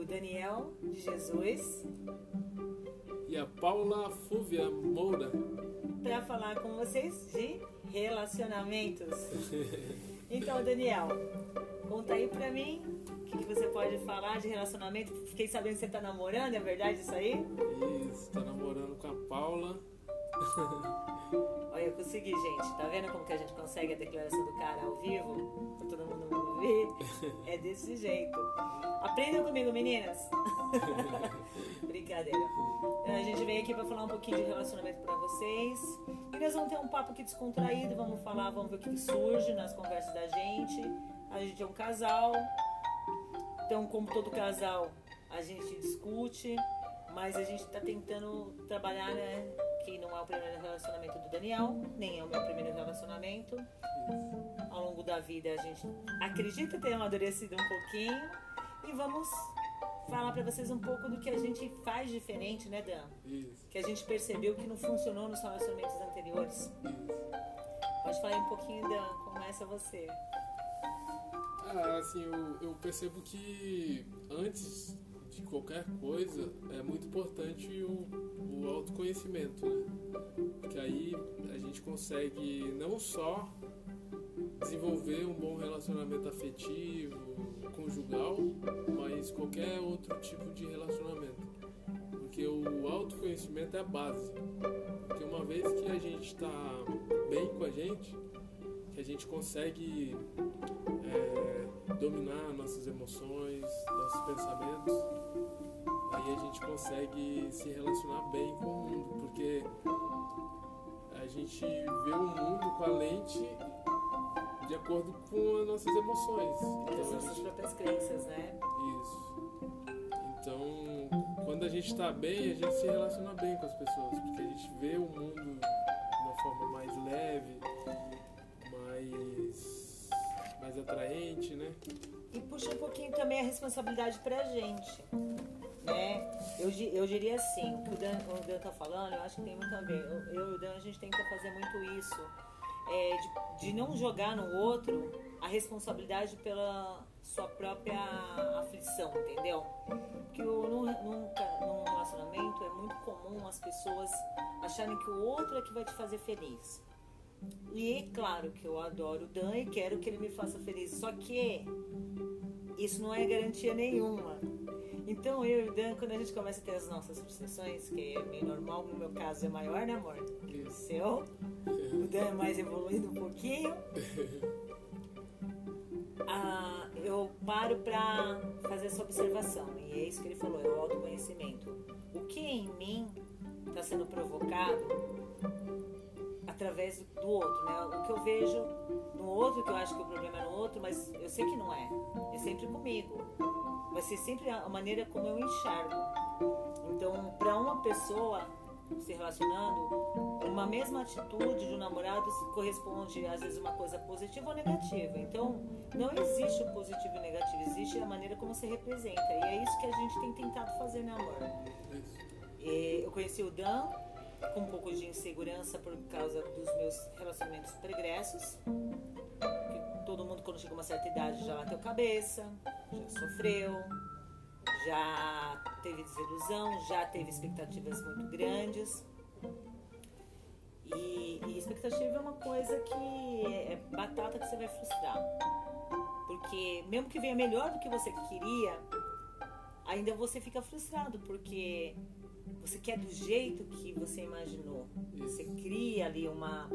o Daniel de Jesus e a Paula Fúvia Moura para falar com vocês de relacionamentos. Então, Daniel, conta aí pra mim o que, que você pode falar de relacionamento. Fiquei sabendo que você tá namorando, é verdade isso aí? Isso, tá namorando com a Paula. Olha, eu consegui, gente. Tá vendo como que a gente consegue a declaração do cara ao vivo? Pra todo mundo ver. É desse jeito. Aprendam comigo, meninas. Brincadeira. Então, a gente veio aqui pra falar um pouquinho de relacionamento pra vocês. E nós vamos ter um papo aqui descontraído. Vamos falar, vamos ver o que surge nas conversas da gente. A gente é um casal. Então, como todo casal, a gente discute. Mas a gente tá tentando trabalhar, né? Que não é o primeiro relacionamento do Daniel, nem é o meu primeiro relacionamento. Ao longo da vida a gente acredita ter amadurecido um pouquinho. E vamos falar para vocês um pouco do que a gente faz diferente, né, Dan? Isso. Que a gente percebeu que não funcionou nos relacionamentos anteriores. Isso. Pode falar um pouquinho, Dan. Começa você. Ah, assim, eu, eu percebo que antes de qualquer coisa é muito importante o, o autoconhecimento, né? Porque aí a gente consegue não só desenvolver um bom relacionamento afetivo, conjugal, mas qualquer outro tipo de relacionamento. Porque o autoconhecimento é a base. Porque uma vez que a gente está bem com a gente, que a gente consegue é, dominar nossas emoções, nossos pensamentos, aí a gente consegue se relacionar bem com o mundo, porque a gente vê o mundo com a lente de acordo com as nossas emoções. Então, a nossas gente- próprias crenças, né? isso. Então, quando a gente está bem, a gente se relaciona bem com as pessoas, porque a gente vê o mundo de uma forma mais leve, mais, mais atraente, né? E puxa um pouquinho também a responsabilidade pra gente. Né? Eu, eu diria assim, o que o Dan, o Dan tá falando, eu acho que tem muito a ver. Eu, eu e o Dan, a gente tenta fazer muito isso. É, de, de não jogar no outro a responsabilidade pela sua própria aflição, entendeu? Que o, num, num relacionamento é muito comum as pessoas acharem que o outro é que vai te fazer feliz. E é claro que eu adoro o Dan e quero que ele me faça feliz. Só que isso não é garantia nenhuma. Então eu e o Dan, quando a gente começa a ter as nossas frustrações, que é meio normal, no meu caso é maior, né amor? O seu. O Dan é mais evoluído um pouquinho. Ah, eu paro pra fazer essa observação. E é isso que ele falou, é o autoconhecimento. O que em mim está sendo provocado através do outro, né? O que eu vejo no outro, que eu acho que o problema é no outro, mas eu sei que não é. É sempre comigo. Vai ser sempre a maneira como eu enxergo. Então, para uma pessoa se relacionando, uma mesma atitude de um namorado corresponde às vezes uma coisa positiva ou negativa. Então, não existe o positivo e o negativo, existe a maneira como se representa. E é isso que a gente tem tentado fazer, né, amor? Isso. É, Eu conheci o Dan com um pouco de insegurança por causa dos meus relacionamentos pregressos. Que todo mundo, quando chega a uma certa idade, já bateu cabeça, já sofreu, já teve desilusão, já teve expectativas muito grandes. E, e expectativa é uma coisa que é batata que você vai frustrar. Porque mesmo que venha melhor do que você queria, ainda você fica frustrado, porque você quer do jeito que você imaginou. Você cria ali uma,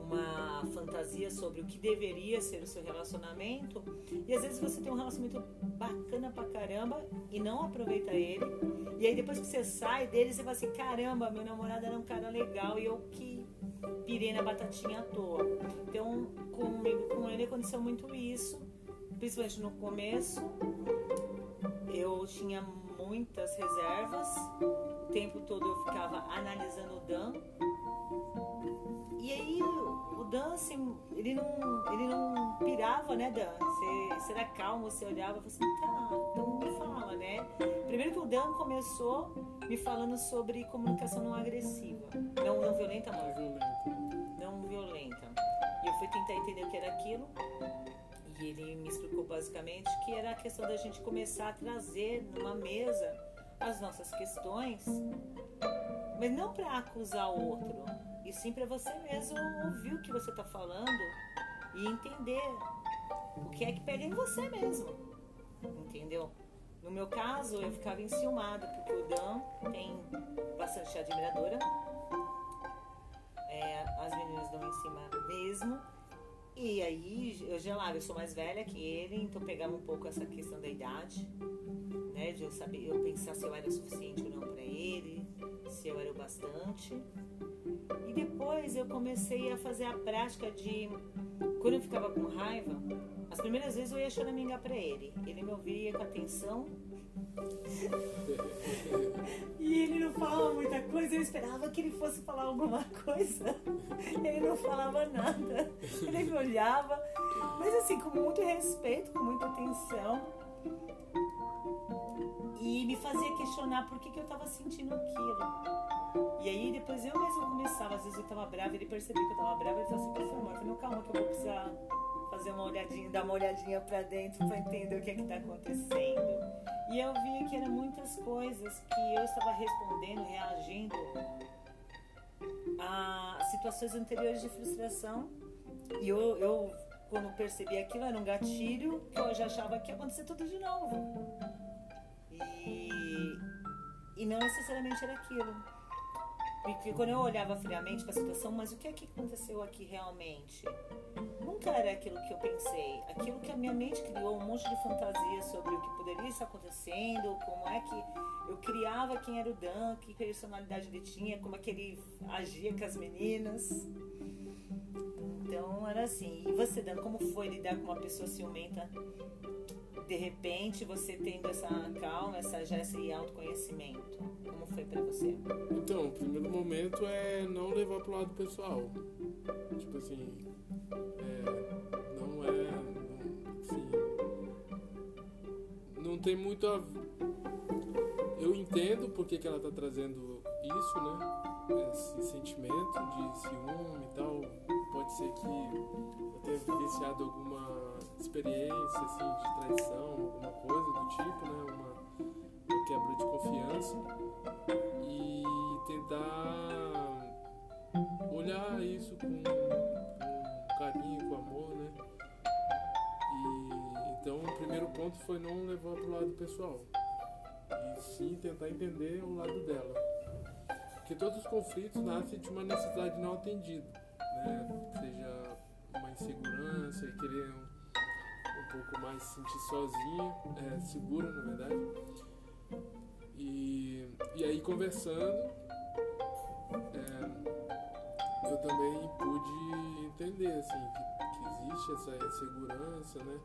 uma fantasia sobre o que deveria ser o seu relacionamento. E às vezes você tem um relacionamento bacana pra caramba e não aproveita ele. E aí depois que você sai dele, você fala assim, caramba, meu namorado era um cara legal e eu que pirei na batatinha à toa. Então, comigo, com ele aconteceu muito isso, principalmente no começo. Eu tinha muitas reservas, o tempo todo eu ficava analisando o Dan. E aí o Dan, assim, ele não, ele não pirava, né, Dan? Você, você era calmo, você olhava e falava assim, tá, então me fala, né? Primeiro que o Dan começou me falando sobre comunicação não agressiva. Não, não violenta, amor? Basicamente que era a questão da gente começar a trazer numa mesa as nossas questões, mas não para acusar o outro, e sim para você mesmo ouvir o que você está falando e entender o que é que pega em você mesmo, entendeu? No meu caso, eu ficava enciumada, porque o Dan tem bastante admiradora. É, as meninas dão em cima mesmo. E aí eu gelava, eu sou mais velha que ele, então pegava um pouco essa questão da idade, né? De eu saber, eu pensar se eu era suficiente ou não para ele, se eu era o bastante. E depois eu comecei a fazer a prática de quando eu ficava com raiva, as primeiras vezes eu ia choramingar para ele. Ele me ouvia com atenção. e ele não falava muita coisa, eu esperava que ele fosse falar alguma coisa. Ele não falava nada. Ele me olhava, mas assim, com muito respeito, com muita atenção. E me fazia questionar por que, que eu estava sentindo aquilo. E aí depois eu mesma começava, às vezes eu estava brava, ele percebia que eu estava brava, ele falava assim, amor, não, calma que eu vou precisar fazer uma olhadinha, dar uma olhadinha para dentro para entender o que é está acontecendo. E eu via que eram muitas coisas que eu estava respondendo, reagindo a situações anteriores de frustração. E eu, eu quando percebi aquilo, era um gatilho que eu já achava que ia acontecer tudo de novo. E, e não necessariamente era aquilo. Porque quando eu olhava friamente para a situação, mas o que é que aconteceu aqui realmente? Nunca era aquilo que eu pensei. Aquilo que a minha mente criou, um monte de fantasia sobre o que poderia estar acontecendo, como é que eu criava quem era o Dan, que personalidade ele tinha, como é que ele agia com as meninas. Então era assim. E você, Dan, como foi lidar com uma pessoa ciumenta? De repente, você tendo essa calma, essa, já esse autoconhecimento. Como foi para você? Então, o primeiro momento é não levar pro lado pessoal. Tipo assim, é, não é. Assim, não tem muito a. Eu entendo porque que ela tá trazendo isso, né? Esse sentimento de ciúme e tal. Pode ser que eu tenha vivenciado alguma experiência assim, de traição, alguma coisa do tipo, né? Uma, E tentar olhar isso com, com carinho, com amor, né? E, então o primeiro ponto foi não levar para o lado pessoal. E sim tentar entender o lado dela. Porque todos os conflitos nascem de uma necessidade não atendida, né? Seja uma insegurança, querer um, um pouco mais se sentir sozinha, é, segura na verdade. E, e aí conversando, é, eu também pude entender assim, que, que existe essa insegurança, né?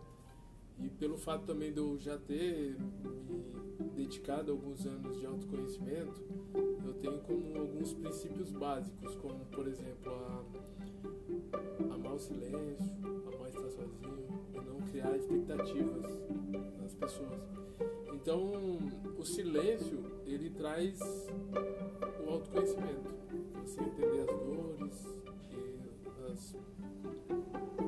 E pelo fato também de eu já ter me dedicado alguns anos de autoconhecimento, eu tenho como alguns princípios básicos, como por exemplo a amar o silêncio, amar estar sozinho e não criar expectativas nas pessoas. Então, o silêncio, ele traz o autoconhecimento. Você entender as dores e as,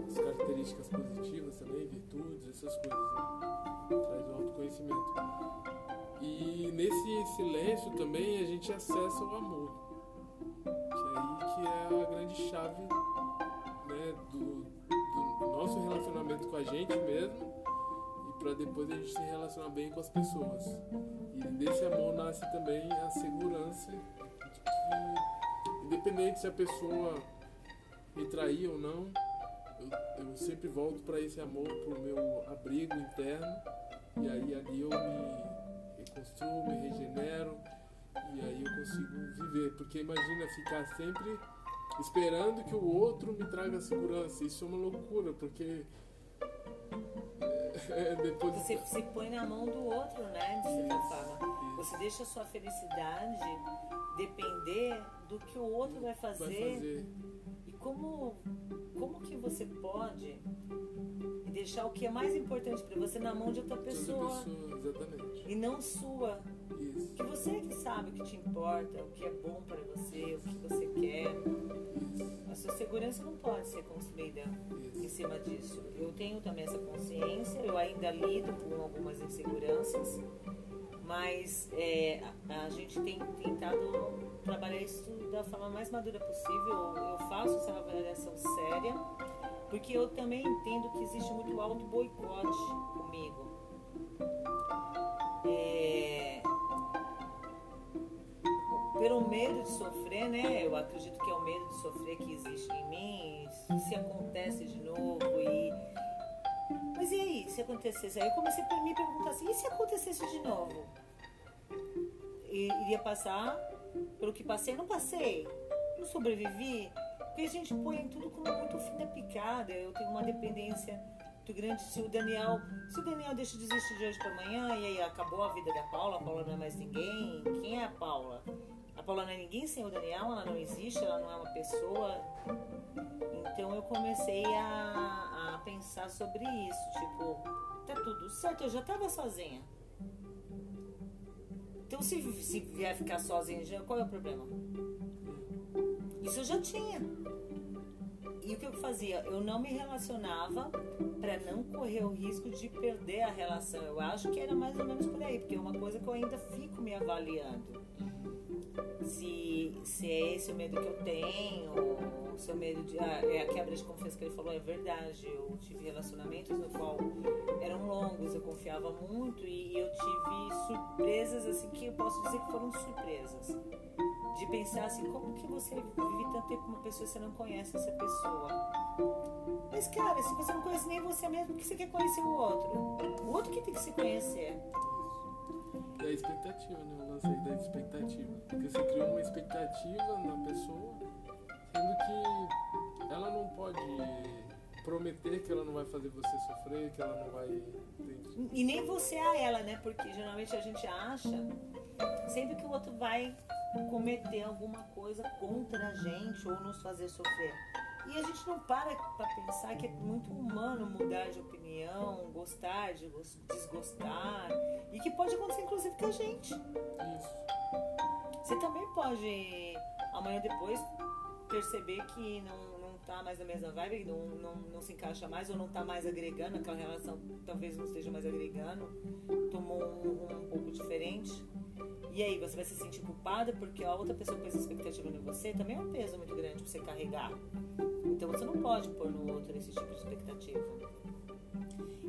as características positivas também, virtudes, essas coisas. Né? Traz o autoconhecimento. E nesse silêncio também a gente acessa o amor. Que é aí que é a grande chave né, do nosso relacionamento com a gente mesmo para depois a gente se relacionar bem com as pessoas. E desse amor nasce também a segurança de que, independente se a pessoa me trair ou não, eu, eu sempre volto para esse amor, para o meu abrigo interno, e aí ali eu me reconstruo, me regenero, e aí eu consigo viver. Porque imagina ficar sempre esperando que o outro me traga segurança. Isso é uma loucura, porque é, depois... Você se põe na mão do outro, né? De certa forma. Você deixa a sua felicidade depender do que o outro vai fazer. Vai fazer. Como, como que você pode deixar o que é mais importante para você na mão de outra pessoa? pessoa exatamente. E não sua. Isso. Que você é que sabe o que te importa, o que é bom para você, o que você quer. Isso. A sua segurança não pode ser construída Isso. em cima disso. Eu tenho também essa consciência, eu ainda lido com algumas inseguranças, mas é, a, a, gente tem tentado trabalhar isso da forma mais madura possível. Eu faço essa avaliação séria, porque eu também entendo que existe muito alto boicote comigo. É, pelo medo de sofrer, né? Eu acredito que é o medo de sofrer que existe em mim, se acontece de novo e mas e aí, se acontecesse? Aí eu comecei a me perguntar assim, e se acontecesse de novo? E, iria passar pelo que passei? Não passei? Não sobrevivi? Porque a gente põe tudo como muito fim da picada. Eu tenho uma dependência muito grande. Se o Daniel, se o Daniel deixa de existir de hoje para amanhã e aí acabou a vida da Paula, a Paula não é mais ninguém. Quem é a Paula? A Paula não é ninguém sem o Daniel, ela não existe, ela não é uma pessoa. Então eu comecei a, a pensar sobre isso, tipo, tá tudo certo, eu já tava sozinha. Então se, se vier ficar sozinha, qual é o problema? Isso eu já tinha. E o que eu fazia? Eu não me relacionava para não correr o risco de perder a relação. Eu acho que era mais ou menos por aí, porque é uma coisa que eu ainda fico me avaliando se, se é esse o medo que eu tenho, é o medo de. Ah, é a quebra de confiança que ele falou, é verdade. Eu tive relacionamentos no qual eram longos, eu confiava muito e eu tive surpresas, assim, que eu posso dizer que foram surpresas. De pensar assim, como que você vive tanto tempo com uma pessoa e você não conhece essa pessoa? Mas, cara, se você não conhece nem você mesmo, por que você quer conhecer o outro? O outro que tem que se conhecer. É a expectativa, né? O lance aí da expectativa. Porque você criou uma expectativa na pessoa, sendo que ela não pode prometer que ela não vai fazer você sofrer, que ela não vai. E nem você a ela, né? Porque geralmente a gente acha sempre que o outro vai cometer alguma coisa contra a gente ou nos fazer sofrer. E a gente não para para pensar que é muito humano mudar de opinião, gostar, de desgostar. E que pode acontecer inclusive com a gente. Isso. Você também pode, amanhã depois, perceber que não, não tá mais na mesma vibe, não, não, não se encaixa mais ou não tá mais agregando, aquela relação talvez não esteja mais agregando, tomou um, um, um pouco diferente. E aí, você vai se sentir culpada porque a outra pessoa pôs expectativa em você, também é um peso muito grande pra você carregar. Então você não pode pôr no outro esse tipo de expectativa.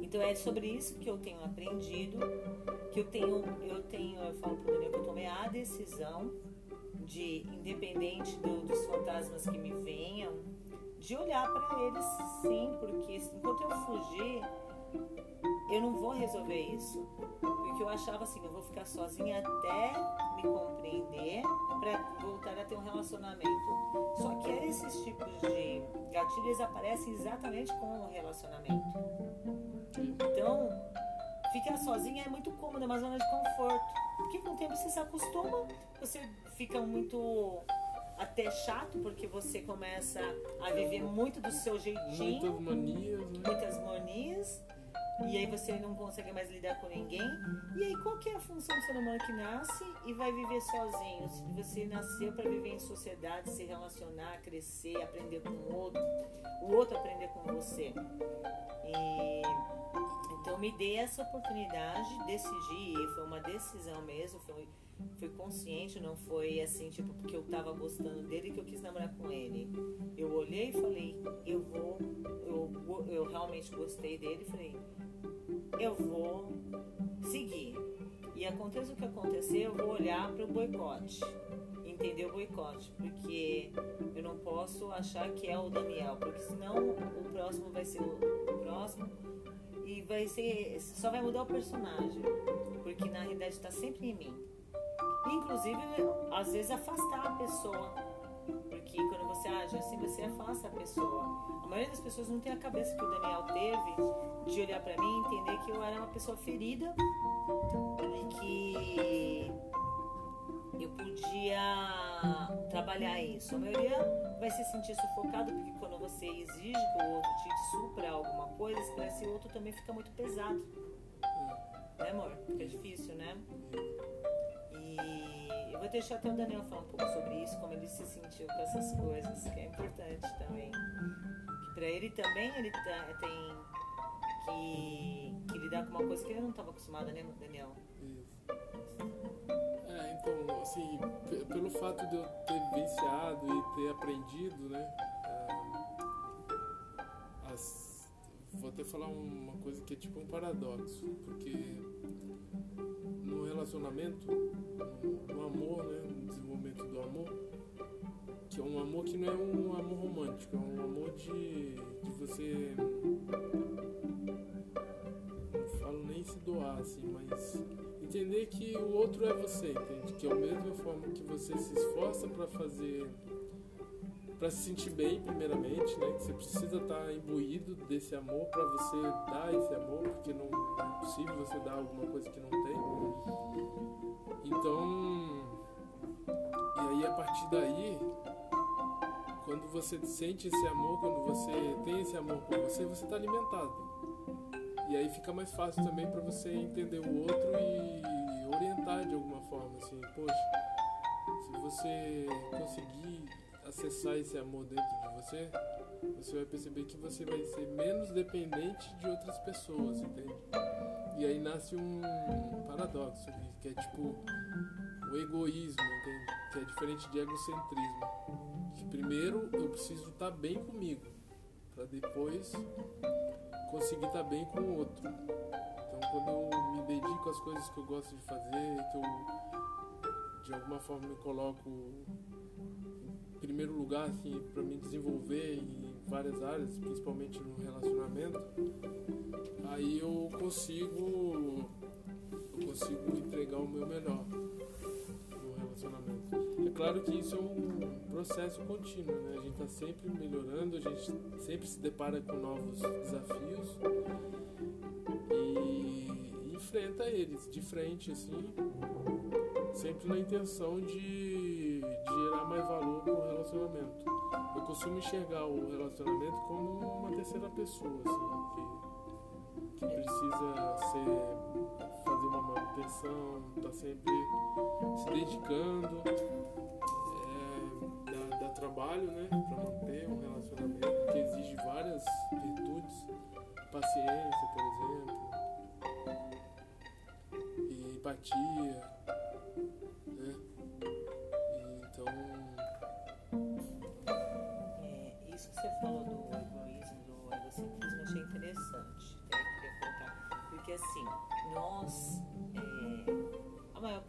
Então é sobre isso que eu tenho aprendido, que eu tenho, eu tenho, eu falo pro Daniel que eu tomei a decisão de, independente do, dos fantasmas que me venham, de olhar para eles sim, porque enquanto eu fugir, eu não vou resolver isso. Porque eu achava assim, eu vou ficar sozinha até me compreender para voltar a ter um relacionamento. Só que esses tipos de gatilhos aparecem exatamente com o relacionamento. Então, ficar sozinha é muito cômodo, é uma zona de conforto. Porque com o tempo você se acostuma, você fica muito até chato, porque você começa a viver muito do seu jeitinho. Muitas manias, né? Muitas manias e aí você não consegue mais lidar com ninguém. E aí qual que é a função do ser humano que nasce e vai viver sozinho? Se você nasceu para viver em sociedade, se relacionar, crescer, aprender com o outro, o outro aprender com você. E então me dei essa oportunidade, decidi, foi uma decisão mesmo, foi foi consciente, não foi assim, tipo, porque eu tava gostando dele que eu quis namorar com ele. Eu olhei e falei, eu vou, eu, eu realmente gostei dele falei, eu vou seguir. E aconteça o que acontecer, eu vou olhar para o boicote. Entender o boicote, porque eu não posso achar que é o Daniel, porque senão o próximo vai ser o próximo e vai ser só vai mudar o personagem, porque na realidade está sempre em mim. Inclusive, às vezes afastar a pessoa. Porque quando você age assim, você afasta a pessoa. A maioria das pessoas não tem a cabeça que o Daniel teve de olhar para mim e entender que eu era uma pessoa ferida e que eu podia trabalhar isso. A maioria vai se sentir sufocado porque quando você exige que o outro te supra alguma coisa, esse outro também fica muito pesado. Né, amor? Fica difícil, né? Vou deixar até o Daniel falar um pouco sobre isso, como ele se sentiu com essas coisas, que é importante também. Que pra ele também ele tá, tem que, que lidar com uma coisa que ele não estava acostumado, né, Daniel? Isso. É, então, assim, pelo fato de eu ter vivenciado e ter aprendido, né? Vou até falar uma coisa que é tipo um paradoxo, porque no relacionamento, no, amor, né? No desenvolvimento do amor, que é um amor que não é um amor romântico, é um amor de, de você. Não falo nem se doar, assim, mas entender que o outro é você, entende? Que é a mesma forma que você se esforça para fazer, para se sentir bem, primeiramente, né? Você precisa estar imbuído desse amor para você dar esse amor, porque não é possível você dar alguma coisa que não tem. Então, e aí a partir daí, quando você sente esse amor, quando você tem esse amor por você, você está alimentado. E aí fica mais fácil também para você entender o outro e orientar de alguma forma, assim, poxa, se você conseguir acessar esse amor dentro de você, você vai perceber que você vai ser menos dependente de outras pessoas, entende? E aí nasce um paradoxo ali, que é tipo o egoísmo, entende? Que é diferente de egocentrismo. Que primeiro eu preciso estar bem comigo, para depois conseguir estar bem com o outro. Então, quando eu me dedico às coisas que eu gosto de fazer, que eu de alguma forma me coloco primeiro lugar assim para me desenvolver em várias áreas, principalmente no relacionamento, aí eu consigo eu consigo entregar o meu melhor no relacionamento. É claro que isso é um processo contínuo, né? A gente está sempre melhorando, a gente sempre se depara com novos desafios e enfrenta eles de frente, assim, sempre na intenção de, mais valor para o relacionamento. Eu costumo enxergar o relacionamento como uma terceira pessoa, assim, que, que precisa ser, fazer uma manutenção, tá sempre se dedicando, é, dá, trabalho, né, para manter um relacionamento que exige várias virtudes, paciência, por exemplo, e empatia,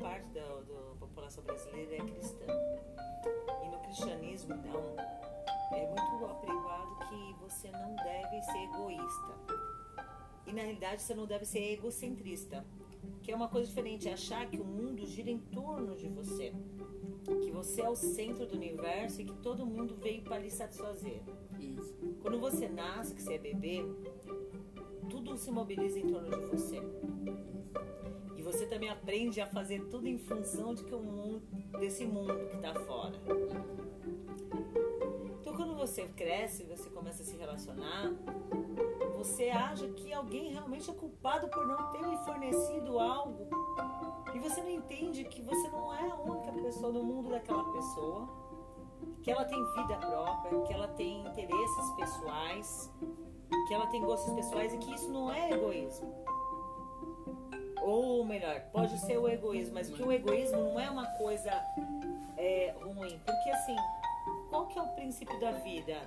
parte da, da população brasileira é cristã. E no cristianismo, então, é muito apregoado que você não deve ser egoísta. E na realidade você não deve ser egocentrista. Que é uma coisa diferente, é achar que o mundo gira em torno de você. Que você é o centro do universo e que todo mundo veio para lhe satisfazer. isso. Quando você nasce, que você é bebê, tudo se mobiliza em torno de você. Também aprende a fazer tudo em função de que o mundo, desse mundo que está fora. Então, quando você cresce, você começa a se relacionar, você acha que alguém realmente é culpado por não ter lhe fornecido algo. E você não entende que você não é a única pessoa no mundo daquela pessoa, que ela tem vida própria, que ela tem interesses pessoais, que ela tem gostos pessoais e que isso não é egoísmo. Ou melhor, pode ser o egoísmo, mas que o egoísmo não é uma coisa é, ruim. Porque assim, qual que é o princípio da vida?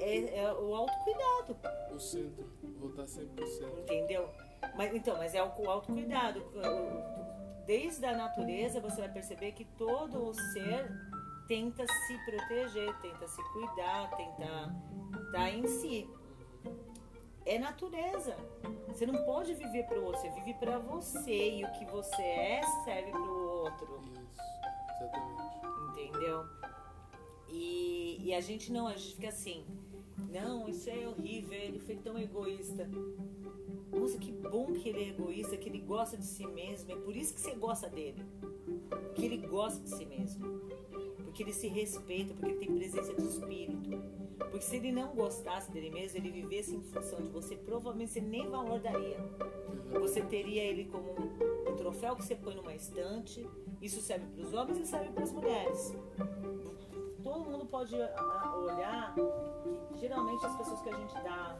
É, é o autocuidado. O centro, voltar sempre pro centro. Entendeu? Mas então, mas é o autocuidado. Desde a natureza você vai perceber que todo o ser tenta se proteger, tenta se cuidar, tenta estar em si. É natureza. Você não pode viver para o outro, você vive para você e o que você é serve para o outro. Isso, exatamente. Entendeu? E, e a gente não, a gente fica assim, não, isso é horrível, ele foi tão egoísta. Nossa, que bom que ele é egoísta, que ele gosta de si mesmo. É por isso que você gosta dele. Que ele gosta de si mesmo. Porque ele se respeita, porque ele tem presença de espírito. Porque se ele não gostasse dele mesmo, ele vivesse em função de você, provavelmente você nem valor daria. Você teria ele como um, um troféu que você põe numa estante, Isso serve para os homens e serve para as mulheres. Todo mundo pode olhar que geralmente as pessoas que a gente dá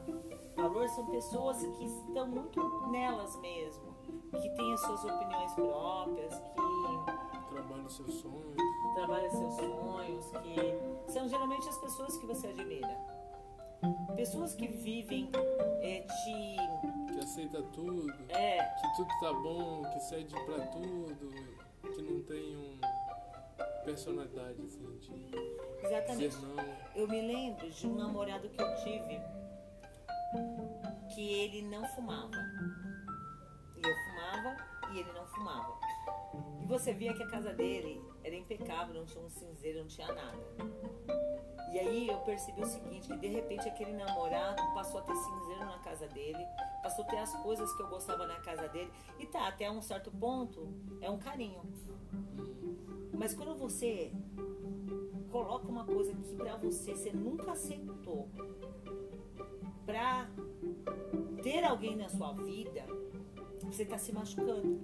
valor são pessoas que estão muito nelas mesmo, que têm as suas opiniões próprias, que trabalham seus sonhos, trabalham seus sonhos, que são geralmente as pessoas que você admira. Pessoas que vivem é, de. Que aceita tudo. É. Que tudo tá bom, que cede pra tudo, que não tem um personalidade assim de. Exatamente. Dizer não. Eu me lembro de um namorado que eu tive que ele não fumava. E eu fumava e ele não fumava. Você via que a casa dele era impecável, não tinha um cinzeiro, não tinha nada. E aí eu percebi o seguinte, que de repente aquele namorado passou a ter cinzeiro na casa dele, passou a ter as coisas que eu gostava na casa dele. E tá, até um certo ponto, é um carinho. Mas quando você coloca uma coisa que pra você você nunca aceitou, pra ter alguém na sua vida, você tá se machucando.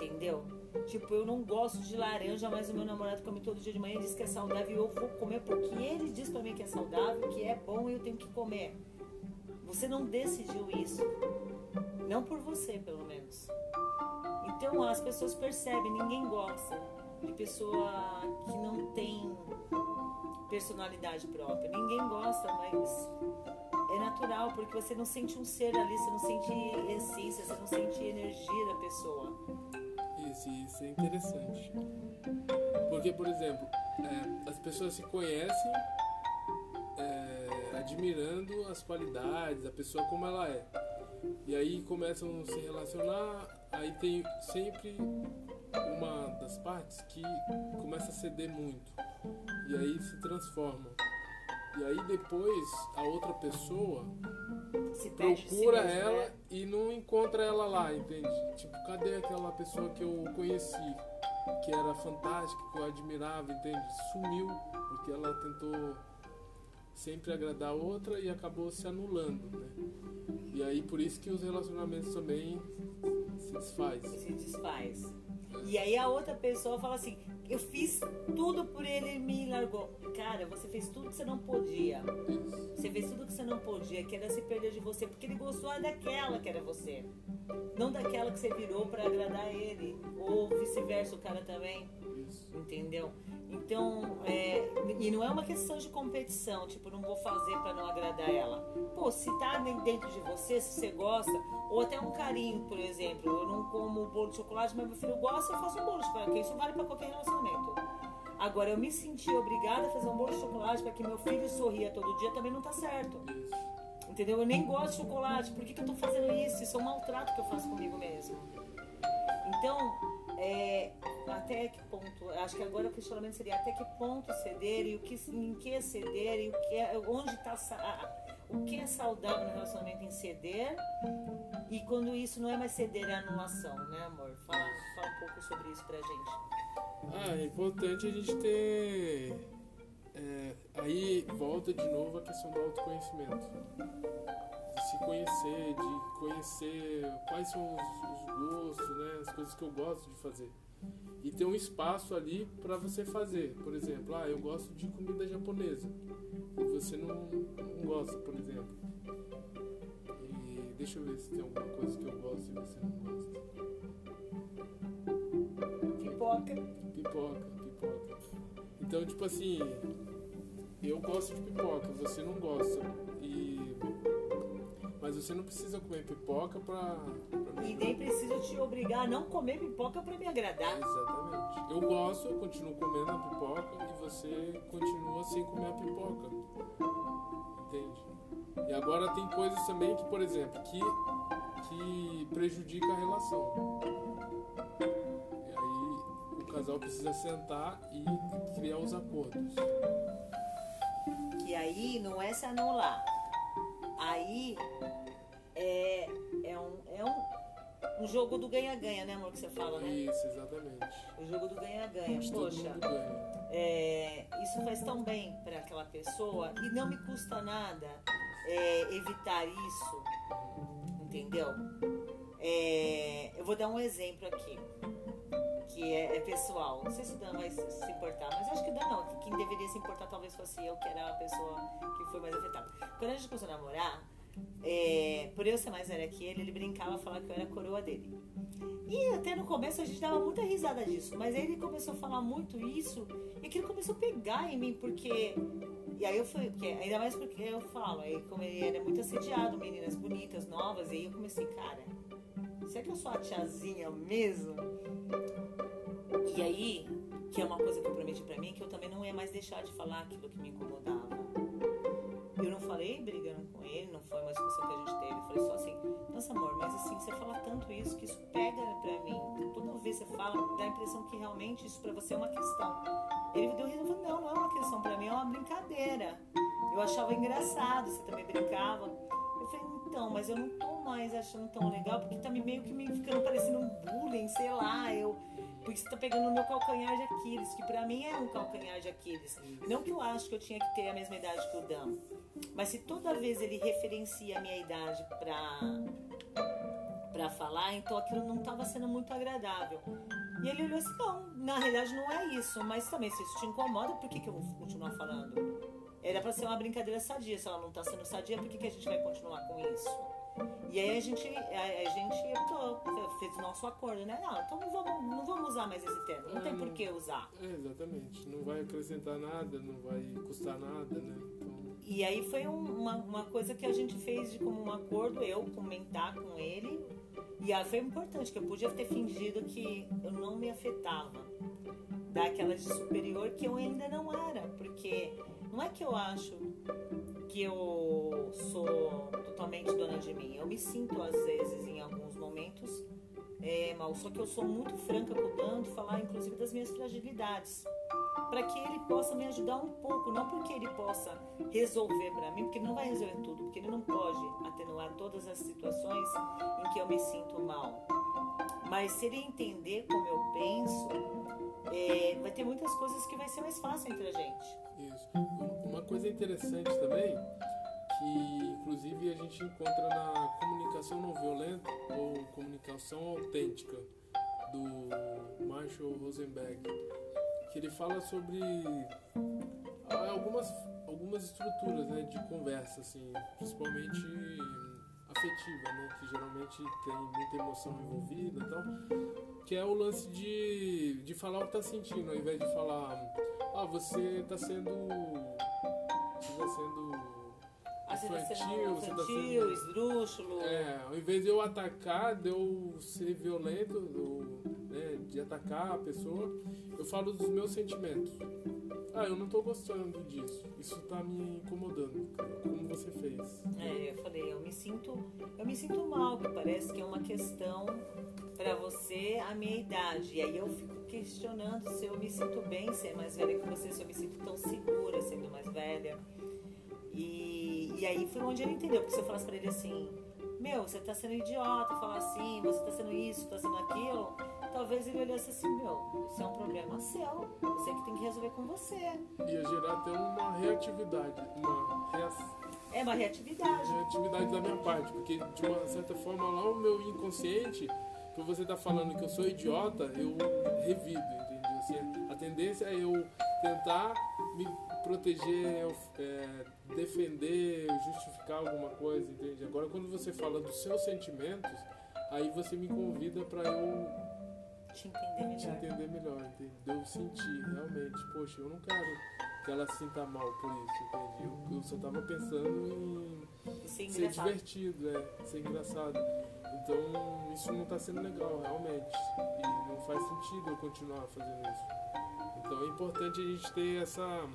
Entendeu? Tipo, eu não gosto de laranja, mas o meu namorado come todo dia de manhã e diz que é saudável e eu vou comer porque ele diz pra mim que é saudável, que é bom e eu tenho que comer. Você não decidiu isso. Não por você, pelo menos. Então as pessoas percebem, ninguém gosta de pessoa que não tem personalidade própria. Ninguém gosta, mas é natural, porque você não sente um ser ali, você não sente essência, você não sente energia da pessoa. Isso, isso é interessante. Porque, por exemplo, é, as pessoas se conhecem é, admirando as qualidades, a pessoa como ela é. E aí começam a se relacionar, aí tem sempre uma das partes que começa a ceder muito. E aí se transforma. E aí depois a outra pessoa procura si ela né? E não encontra ela lá, entende? Tipo, cadê aquela pessoa que eu conheci, que era fantástica, que eu admirava, entende? Sumiu, porque ela tentou sempre agradar a outra e acabou se anulando, né? E aí por isso que os relacionamentos também se desfaz. Se desfaz. E aí a outra pessoa fala assim: eu fiz tudo por ele e me largou. Cara, você fez tudo que você não podia. Você fez tudo que você não podia, que era se perder de você, porque ele gostou daquela que era você. Não daquela que você virou para agradar ele. Ou vice-versa, o cara também. Entendeu? Então, é, e não é uma questão de competição, tipo, não vou fazer para não agradar ela. Pô, se tá dentro de você, se você gosta, ou até um carinho, por exemplo, eu não como bolo de chocolate, mas meu filho gosta, eu faço um bolo de chocolate, isso vale para qualquer relacionamento. Agora, eu me senti obrigada a fazer um bolo de chocolate para que meu filho sorria todo dia também não tá certo. Entendeu? Eu nem gosto de chocolate, por que, que eu tô fazendo isso? Isso é um maltrato que eu faço comigo mesmo. Então, é, até que ponto, acho que agora o questionamento seria até que ponto ceder e o que, em que ceder e o que é, onde está o que é saudável no relacionamento em ceder e quando isso não é mais ceder, é anulação, né amor? Fala, fala um pouco sobre isso pra gente. Ah, é importante a gente ter. É, aí volta de novo a questão do autoconhecimento. Se conhecer, de conhecer quais são os, os gostos, né, as coisas que eu gosto de fazer e ter um espaço ali para você fazer. Por exemplo, ah, eu gosto de comida japonesa e você não, não gosta, por exemplo. E deixa eu ver se tem alguma coisa que eu gosto e você não gosta. Pipoca. Pipoca, pipoca. Então, tipo assim, eu gosto de pipoca, você não gosta. E mas você não precisa comer pipoca pra. pra e nem precisa te obrigar a não comer pipoca pra me agradar. Exatamente. Eu gosto, eu continuo comendo a pipoca e você continua sem comer a pipoca. Entende? E agora tem coisas também que, por exemplo, que, que prejudica a relação. E aí o casal precisa sentar e criar os acordos. Que aí não é se anular Aí é, é, um, é um, um jogo do ganha-ganha, né, amor, que você fala, né? Isso, exatamente. O jogo do ganha-ganha. Poxa, é, isso faz tão bem para aquela pessoa e não me custa nada é, evitar isso, entendeu? É, eu vou dar um exemplo aqui. Que é, é pessoal. Não sei se o Dan vai se, importar, mas acho que o Dan não. que Quem deveria se importar talvez fosse eu, que era a pessoa que foi mais afetada. Quando a gente começou a namorar, é, por eu ser mais velha que ele, ele brincava falar que eu era a coroa dele. E até no começo a gente dava muita risada disso, mas aí ele começou a falar muito isso e aquilo começou a pegar em mim, porque. E aí eu fui, porque, ainda mais porque eu falo, aí como ele era muito assediado, meninas bonitas, novas, e aí eu comecei, cara, será que eu sou a tiazinha mesmo? E aí, que é uma coisa que eu prometi pra mim, que eu também não ia mais deixar de falar aquilo que me incomodava. Eu não falei brigando com ele, não foi uma discussão que a gente teve. Eu falei só assim, nossa amor, mas assim, você fala tanto isso que isso pega pra mim. Toda vez que você fala, dá a impressão que realmente isso pra você é uma questão. Ele me deu risada falou, não, não é uma questão pra mim, é uma brincadeira. Eu achava engraçado, você também brincava. Eu falei, então, mas eu não tô mais achando tão legal, porque tá me meio que me ficando parecendo um bullying, sei lá, eu. Porque você tá pegando o meu calcanhar de Aquiles, que pra mim é um calcanhar de Aquiles. Não que eu acho que eu tinha que ter a mesma idade que o Dan, mas se toda vez ele referencia a minha idade pra, pra falar, então aquilo não tava sendo muito agradável. E ele olhou assim, não, na realidade não é isso, mas também se isso te incomoda, por que, que eu vou continuar falando? Era pra ser uma brincadeira sadia, se ela não tá sendo sadia, por que, que a gente vai continuar com isso? E aí a gente, a, a gente optou, fez o nosso acordo, né? Não, então não vamos, não vamos usar mais esse termo, não tem por que usar. É, exatamente. Não vai acrescentar nada, não vai custar nada, né? Então, E aí foi um- uma, uma coisa que a gente fez de como um acordo, eu comentar com ele. E aí foi importante, que eu podia ter fingido que eu não me afetava. Daquela de superior que eu ainda não era. Porque não é que eu acho que eu sou totalmente dona de mim. Eu me sinto, às vezes, em alguns momentos, é, mal. Só que eu sou muito franca com o Dan de falar, inclusive, das minhas fragilidades para que ele possa me ajudar um pouco, não porque ele possa resolver para mim, porque ele não vai resolver tudo, porque ele não pode atenuar todas as situações em que eu me sinto mal. Mas se ele entender como eu penso, é, vai ter muitas coisas que vai ser mais fácil entre a gente. Isso. Uma coisa interessante também, que inclusive a gente encontra na comunicação não violenta ou comunicação autêntica do Marshall Rosenberg, que ele fala sobre ah, algumas, algumas estruturas né, de conversa, assim, principalmente afetiva, né, que geralmente tem muita emoção envolvida e tal, que é o lance de, de falar o que tá sentindo, ao invés de falar ah, você tá sendo. Você tá sendo. Sendo Infantil, tá infantil, esdrúxulo. É, ao invés de eu atacar, de eu ser violento, eu, né, de atacar a pessoa, eu falo dos meus sentimentos. Ah, eu não tô gostando disso. Isso tá me incomodando. Como você fez? É, eu falei, eu me sinto, eu me sinto mal, que parece que é uma questão pra você a minha idade. E aí eu fico questionando se eu me sinto bem ser mais velha que você, se eu me sinto tão segura sendo mais velha. E, e aí foi onde ele entendeu, porque se eu falasse pra ele assim, meu, você tá sendo idiota, falar assim, você tá sendo isso, tá sendo aquilo, talvez ele olhasse assim, meu, isso é um problema seu, você que tem que resolver com você. Ia gerar até uma reatividade, uma reação. É uma reatividade. atividade da minha parte, porque de uma certa forma lá o meu inconsciente, por você estar falando que eu sou idiota, eu revido, entendeu? Assim, a tendência é eu tentar me proteger, eu, é, defender, justificar alguma coisa, entende? Agora quando você fala dos seus sentimentos, aí você me convida para eu Te entender te melhor. entender melhor, entendeu? Eu sentir realmente, poxa, eu não quero que ela se sinta mal por isso, entende? Eu, eu só tava pensando em ser engraçado. divertido, é, ser engraçado. Então isso não tá sendo legal, realmente. E não faz sentido eu continuar fazendo isso. Então é importante a gente ter essa.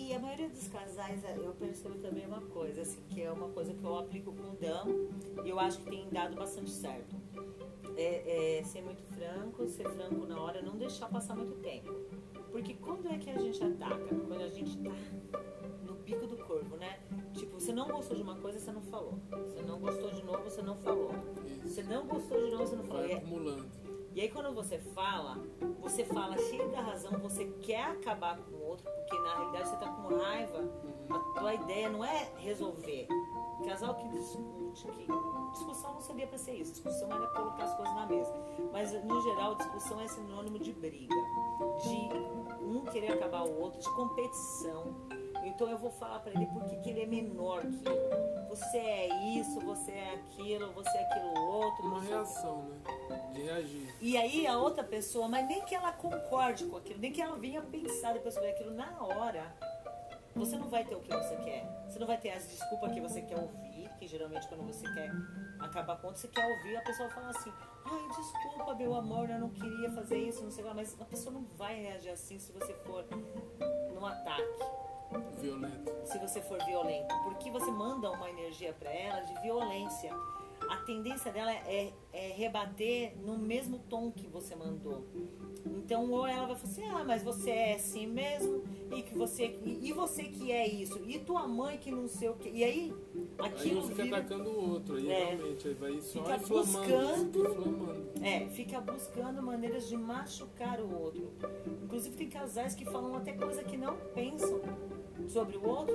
E a maioria dos casais, eu percebo também uma coisa, assim, que é uma coisa que eu aplico com o Dan e eu acho que tem dado bastante certo. É, é ser muito franco, ser franco na hora, não deixar passar muito tempo. Porque quando é que a gente ataca? Quando a gente tá no bico do corvo, né? Tipo, você não gostou de uma coisa, você não falou. Você não gostou de novo, você não falou. Você Isso não gostou de novo, você não falou. vai é- acumulando. E aí quando você fala, você fala cheio da razão, você quer acabar com o outro, porque na realidade você tá com raiva. A tua ideia não é resolver. casal que discute, que discussão não sabia para ser isso. Discussão era colocar as coisas na mesa. Mas no geral, discussão é sinônimo de briga, de um querer acabar o outro, de competição. Então eu vou falar para ele porque que ele é menor que eu. Você é isso, você é aquilo, você é aquilo outro. Uma reação, né? De reagir. E aí a outra pessoa, mas nem que ela concorde com aquilo, nem que ela venha pensar depois sobre aquilo na hora, você não vai ter o que você quer. Você não vai ter as desculpas que você quer ouvir, que geralmente quando você quer acabar com outro, você quer ouvir, a pessoa fala assim, ai, desculpa, meu amor, eu não queria fazer isso, não sei lá, mas a pessoa não vai reagir assim se você for num ataque Violento. se você for violento, porque você manda uma energia para ela de violência. A tendência dela é, é rebater no mesmo tom que você mandou. Então, ou ela vai falar assim: ah, mas você é assim mesmo, e que você e, e você que é isso, e tua mãe que não sei o que. E aí, Aí aquilo um fica vira, atacando o outro, aí É. realmente, aí vai só Fica inflamando, buscando- inflamando. é, fica buscando maneiras de machucar o outro. Inclusive tem casais que falam até coisa que não pensam sobre o outro,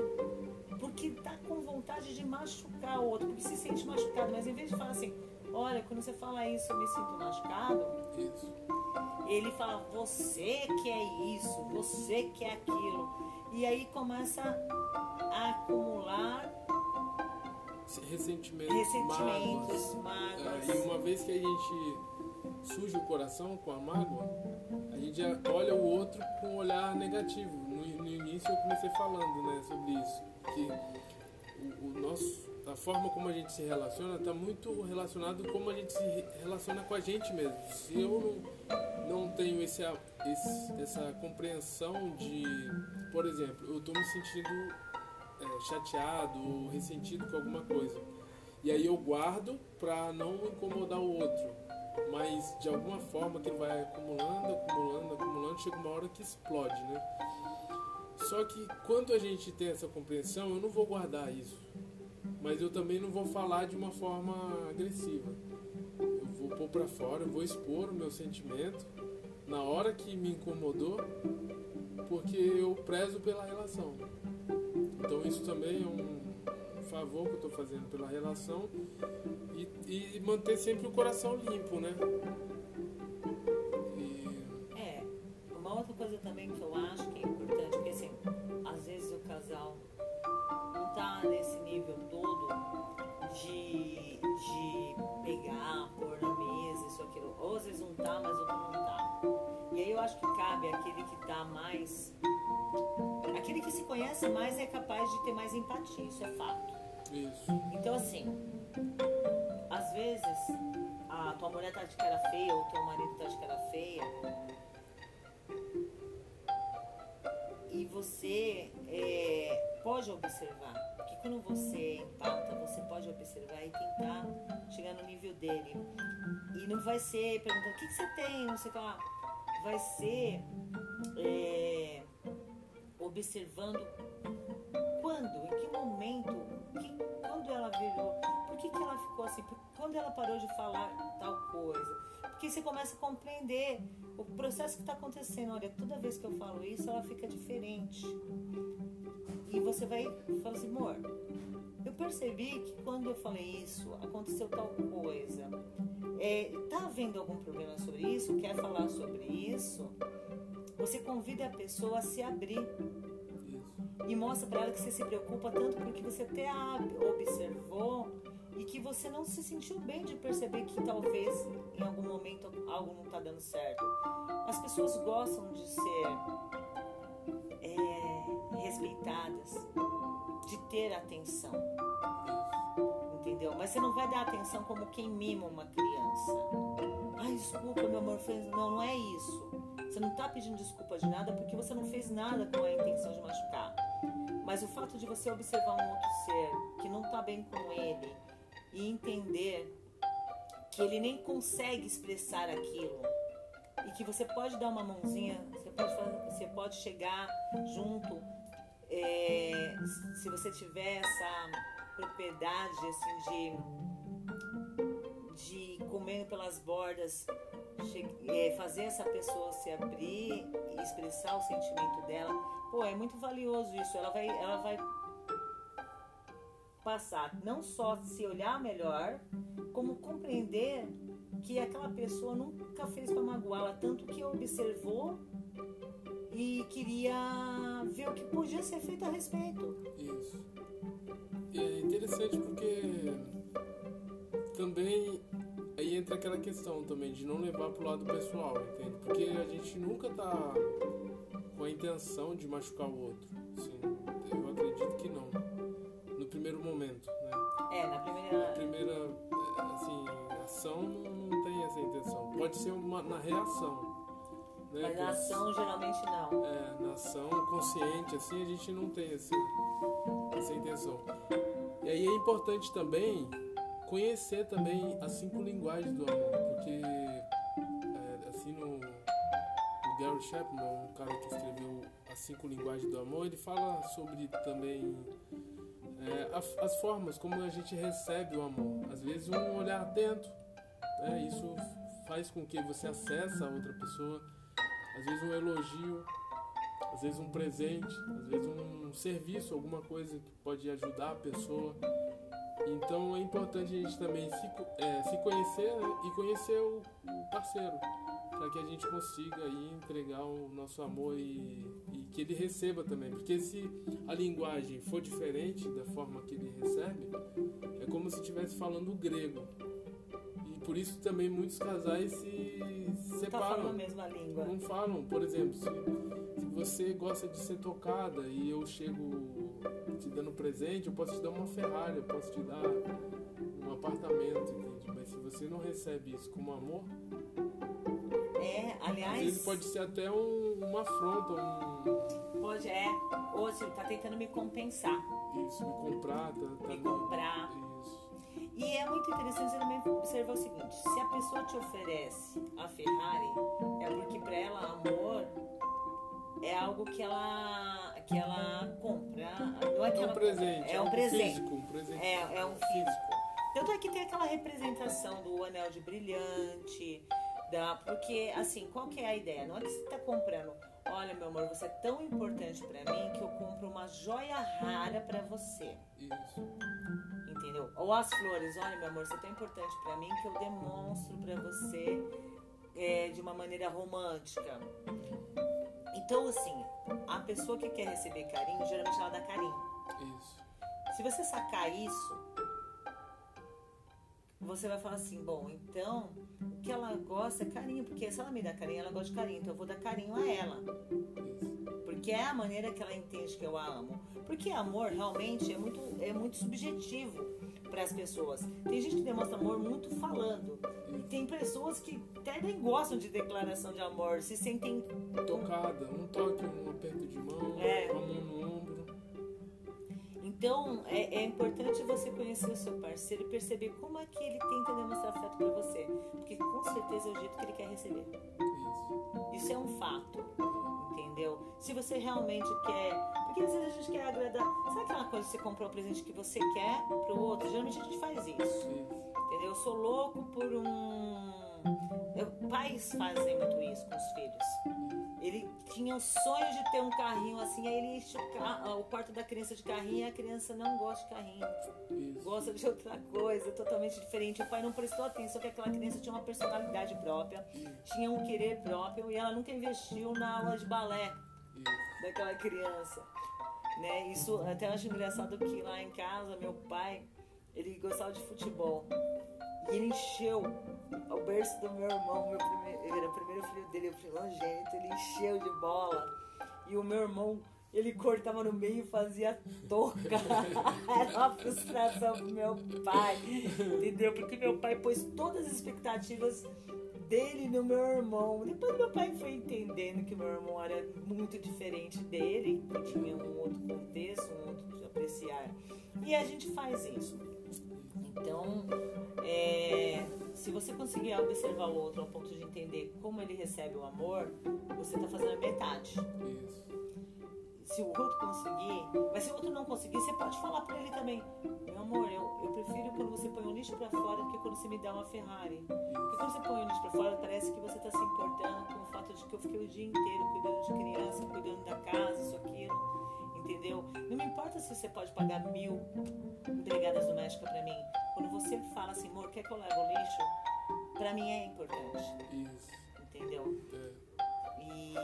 porque tá com vontade de machucar o outro, porque se sente machucado, mas em vez de falar assim, olha, quando você fala isso, eu me sinto machucado, Isso. ele fala, você que é isso, você que é aquilo. E aí começa a acumular Ressentimentos, ressentimentos, mágoas. mágoas. É, e uma vez que a gente suja o coração com a mágoa, a gente olha o outro com um olhar negativo. Início eu comecei falando né, sobre isso, que o, o nosso, a forma como a gente se relaciona está muito relacionado com como a gente se re- relaciona com a gente mesmo. Se eu não, não tenho esse, esse- essa compreensão de, por exemplo, eu estou me sentindo é, chateado ou ressentido com alguma coisa. E aí eu guardo para não incomodar o outro. Mas de alguma forma que vai acumulando, acumulando, acumulando, chega uma hora que explode, né? Só que quando a gente tem essa compreensão, eu não vou guardar isso. Mas eu também não vou falar de uma forma agressiva. Eu vou pôr pra fora, eu vou expor o meu sentimento na hora que me incomodou, porque eu prezo pela relação. Então isso também é um favor que eu estou fazendo pela relação e, e manter sempre o coração limpo, né? E, É, uma outra coisa também que eu acho de, de pegar, pôr na mesa, isso, aquilo. Ou às vezes um tá, mas outro não tá. E aí eu acho que cabe aquele que tá mais. Aquele que se conhece mais é capaz de ter mais empatia, isso é fato. isso. Então, assim, às vezes a tua mulher tá de cara feia ou teu marido tá de cara feia e você é, pode observar. Quando você empata, você pode observar e tentar chegar no nível dele. E não vai ser perguntando o que, que você tem, não sei o que lá. Vai ser é, observando quando, em que momento, que, quando ela virou, por que, que ela ficou assim, quando ela parou de falar tal coisa. Porque você começa a compreender o processo que está acontecendo. Olha, toda vez que eu falo isso, ela fica diferente. E você vai falar assim, amor, eu percebi que quando eu falei isso, aconteceu tal coisa. É, tá havendo algum problema sobre isso? Quer falar sobre isso? Você convida a pessoa a se abrir Isso. e mostra para ela que você se preocupa tanto porque você até observou e que você não se sentiu bem de perceber que talvez em algum momento algo não está dando certo. As pessoas gostam de ser respeitadas, de ter atenção, entendeu? Mas você não vai dar atenção como quem mima uma criança. Ai, desculpa, meu amor, fez... não, não é isso. Você não está pedindo desculpa de nada porque você não fez nada com a intenção de machucar. Mas o fato de você observar um outro ser que não está bem com ele e entender que ele nem consegue expressar aquilo e que você pode dar uma mãozinha, você pode, fa- você pode chegar junto, é, se você tiver essa propriedade assim de de comendo pelas bordas, é, fazer essa pessoa se abrir e expressar o sentimento dela, pô, é muito valioso isso. Ela vai, ela vai passar não só se olhar melhor, como compreender que aquela pessoa nunca fez para magoá-la, tanto que observou e queria ver o que podia ser feito a respeito. Isso. E é interessante porque também aí entra aquela questão também de não levar pro lado pessoal, entende? Porque a gente nunca tá com a intenção de machucar o outro. Assim, eu acredito que não. No primeiro momento, né? É, na primeira. Na primeira é, assim, ação não tem essa intenção. Pode ser uma, na reação. Né? Mas na ação geralmente não. É, na ação consciente, assim, a gente não tem essa, essa intenção. E aí é importante também conhecer também as cinco linguagens do amor, porque é, assim no, o Gary Chapman, um cara que escreveu as cinco linguagens do amor, ele fala sobre também é, as, as formas como a gente recebe o amor. Às vezes um olhar atento, né, isso faz com que você acesse a outra pessoa. Às vezes um elogio, às vezes um presente, às vezes um serviço, alguma coisa que pode ajudar a pessoa. Então é importante a gente também se, é, se conhecer né, e conhecer o, o parceiro, para que a gente consiga aí entregar o nosso amor e, e, que ele receba também. Porque se a linguagem for diferente da forma que ele recebe, é como se estivesse falando grego. Por isso também muitos casais se separam. Tá falando a mesma língua. Não falam, por exemplo, se, se você gosta de ser tocada e eu chego te dando presente, eu posso te dar uma Ferrari, eu posso te dar um apartamento, entende? Mas se você não recebe isso como amor, é, aliás. Às vezes pode ser até um, uma afronta, um. Pode, é. Se tá tentando me compensar. Isso, me comprar, tá, tá me comprar. E é muito interessante você também observar o seguinte: se a pessoa te oferece a Ferrari, é porque para ela amor é algo que ela que ela compra. Não é, que é um ela, presente. É, é um, um presente. Físico, um presente. É, é um físico. Tanto é que tem aquela representação do anel de brilhante, da, porque assim, qual que é a ideia? Não é que você está comprando, olha meu amor, você é tão importante para mim que eu compro uma joia rara para você. Isso. Entendeu? Ou as flores, olha meu amor, você é tão importante para mim que eu demonstro para você é, de uma maneira romântica. Então, assim, a pessoa que quer receber carinho, geralmente ela dá carinho. Isso. Se você sacar isso, você vai falar assim, bom, então o que ela gosta é carinho, porque se ela me dá carinho, ela gosta de carinho, então eu vou dar carinho a ela. Porque é a maneira que ela entende que eu a amo. Porque amor realmente é muito, é muito subjetivo para as pessoas. Tem gente que demonstra amor muito falando. E tem pessoas que até nem gostam de declaração de amor, se sentem tocada, um toque, um aperto de mão, É. uma mão no ombro. Então, é, é importante você conhecer o seu parceiro e perceber como é que ele tenta demonstrar afeto pra você. Porque com certeza é o jeito que ele quer receber. Isso. É um fato. Entendeu? Se você realmente quer. Porque às vezes a gente quer agradar. Sabe aquela coisa que você comprou um presente que você quer pro outro? Geralmente a gente faz isso. Isso. Entendeu? Eu sou louco por um. Eu, pais fazem muito isso com os filhos. Ele tinha o sonho de ter um carrinho assim, aí ele enche o, ca- o quarto da criança de carrinho e a criança não gosta de carrinho. Isso. Gosta de outra coisa, totalmente diferente. O pai não prestou atenção que aquela criança tinha uma personalidade própria, tinha um querer próprio e ela nunca investiu na aula de balé Isso. daquela criança. Né? Isso até acho engraçado que lá em casa, meu pai, ele gostava de futebol. E ele encheu o berço do meu irmão, meu primeiro, era o primeiro filho dele, o primogênito, ele encheu de bola. E o meu irmão, ele cortava no meio e fazia touca. era uma frustração pro meu pai, entendeu? Porque meu pai pôs todas as expectativas dele no meu irmão. Depois meu pai foi entendendo que meu irmão era muito diferente dele, que tinha um outro contexto, um outro apreciar. E a gente faz isso. Então, é, se você conseguir observar o outro ao ponto de entender como ele recebe o amor, você está fazendo a metade. Isso. Se o outro conseguir, mas se o outro não conseguir, você pode falar para ele também: Meu amor, eu, eu prefiro quando você põe o lixo para fora do que quando você me dá uma Ferrari. Porque quando você põe o lixo para fora, parece que você está se importando com o fato de que eu fiquei o dia inteiro cuidando de criança, cuidando da casa, isso, aquilo. Entendeu? Não me importa se você pode pagar mil empregadas domésticas pra mim. Quando você fala assim, amor, quer que eu leve o lixo? Pra mim é importante. Isso. Entendeu? É.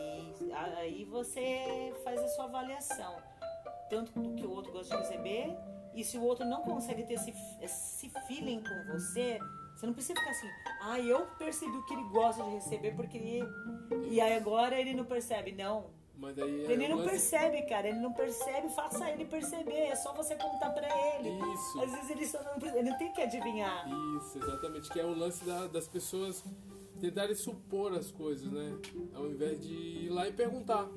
E aí você faz a sua avaliação. Tanto do que o outro gosta de receber. E se o outro não consegue ter esse, esse feeling com você, você não precisa ficar assim, ah, eu percebi o que ele gosta de receber porque. E aí agora ele não percebe. Não, Mas daí é ele não lance- percebe, cara. Ele não percebe, faça ele perceber. É só você contar pra ele. Isso. Às vezes ele só não, ele não tem que adivinhar. Isso, exatamente. Que é o lance da- das pessoas tentarem supor as coisas, né? Ao invés de ir lá e perguntar.